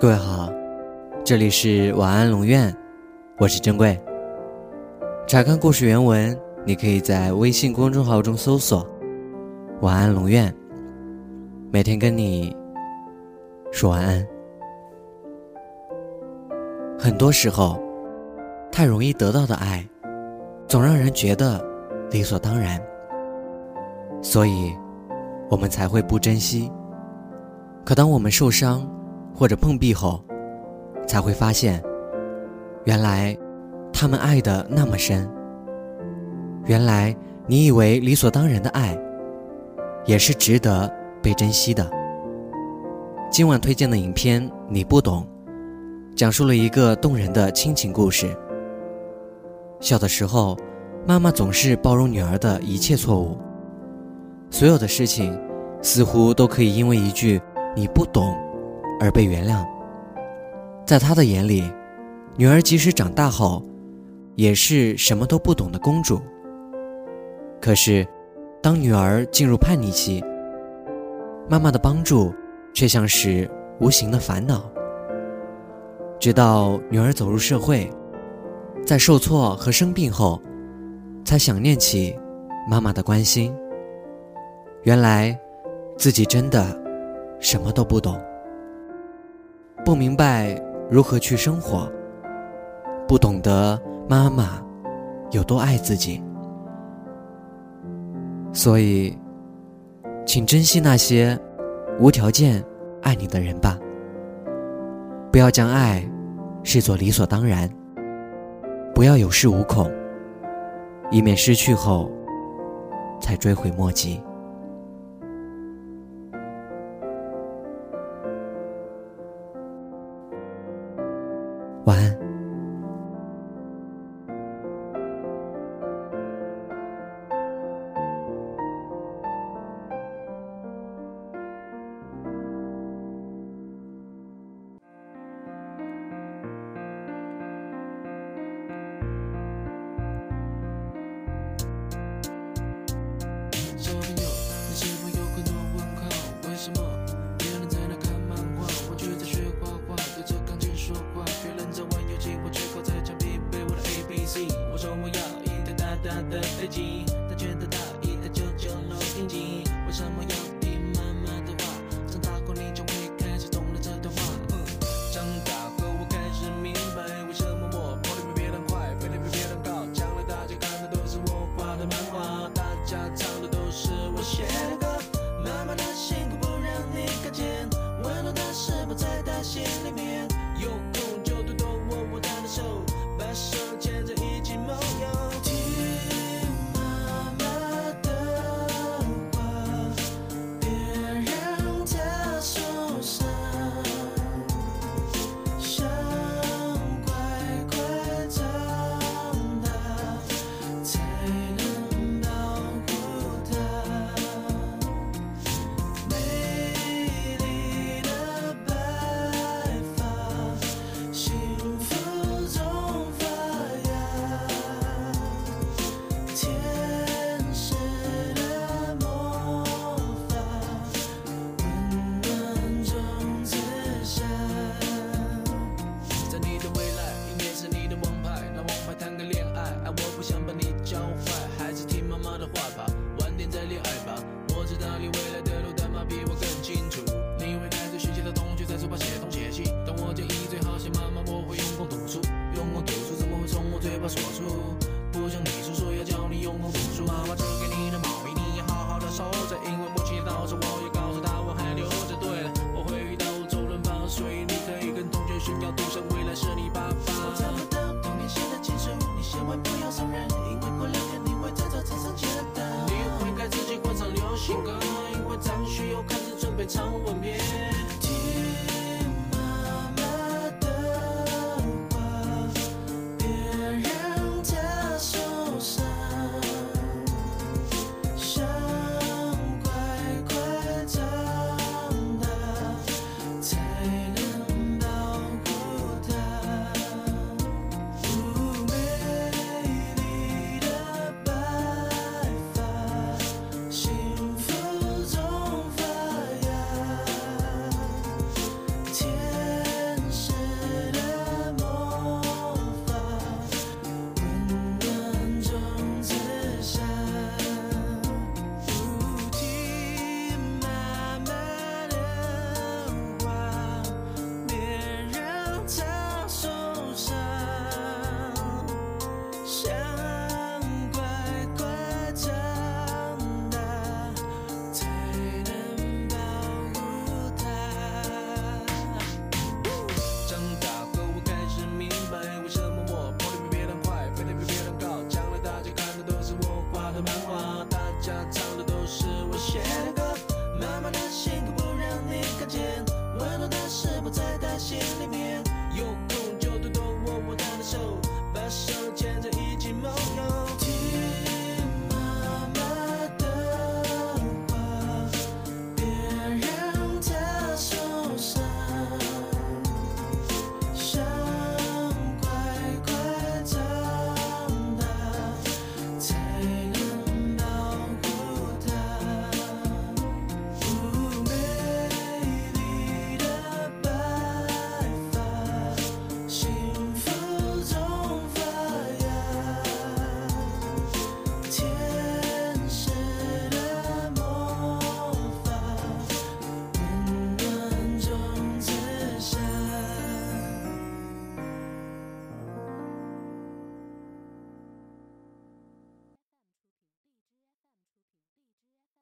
各位好，这里是晚安龙院，我是珍贵。查看故事原文，你可以在微信公众号中搜索“晚安龙院”，每天跟你说晚安。很多时候，太容易得到的爱，总让人觉得理所当然，所以，我们才会不珍惜。可当我们受伤或者碰壁后，才会发现，原来他们爱的那么深。原来你以为理所当然的爱，也是值得被珍惜的。今晚推荐的影片《你不懂》，讲述了一个动人的亲情故事。小的时候，妈妈总是包容女儿的一切错误，所有的事情似乎都可以因为一句。你不懂，而被原谅。在他的眼里，女儿即使长大后，也是什么都不懂的公主。可是，当女儿进入叛逆期，妈妈的帮助却像是无形的烦恼。直到女儿走入社会，在受挫和生病后，才想念起妈妈的关心。原来，自己真的。什么都不懂，不明白如何去生活，不懂得妈妈有多爱自己，所以，请珍惜那些无条件爱你的人吧。不要将爱视作理所当然，不要有恃无恐，以免失去后才追悔莫及。晚安。shots 因为过两天你会在早餐上见到，你会给自己换上流行歌，因为张学友开始准备唱吻别。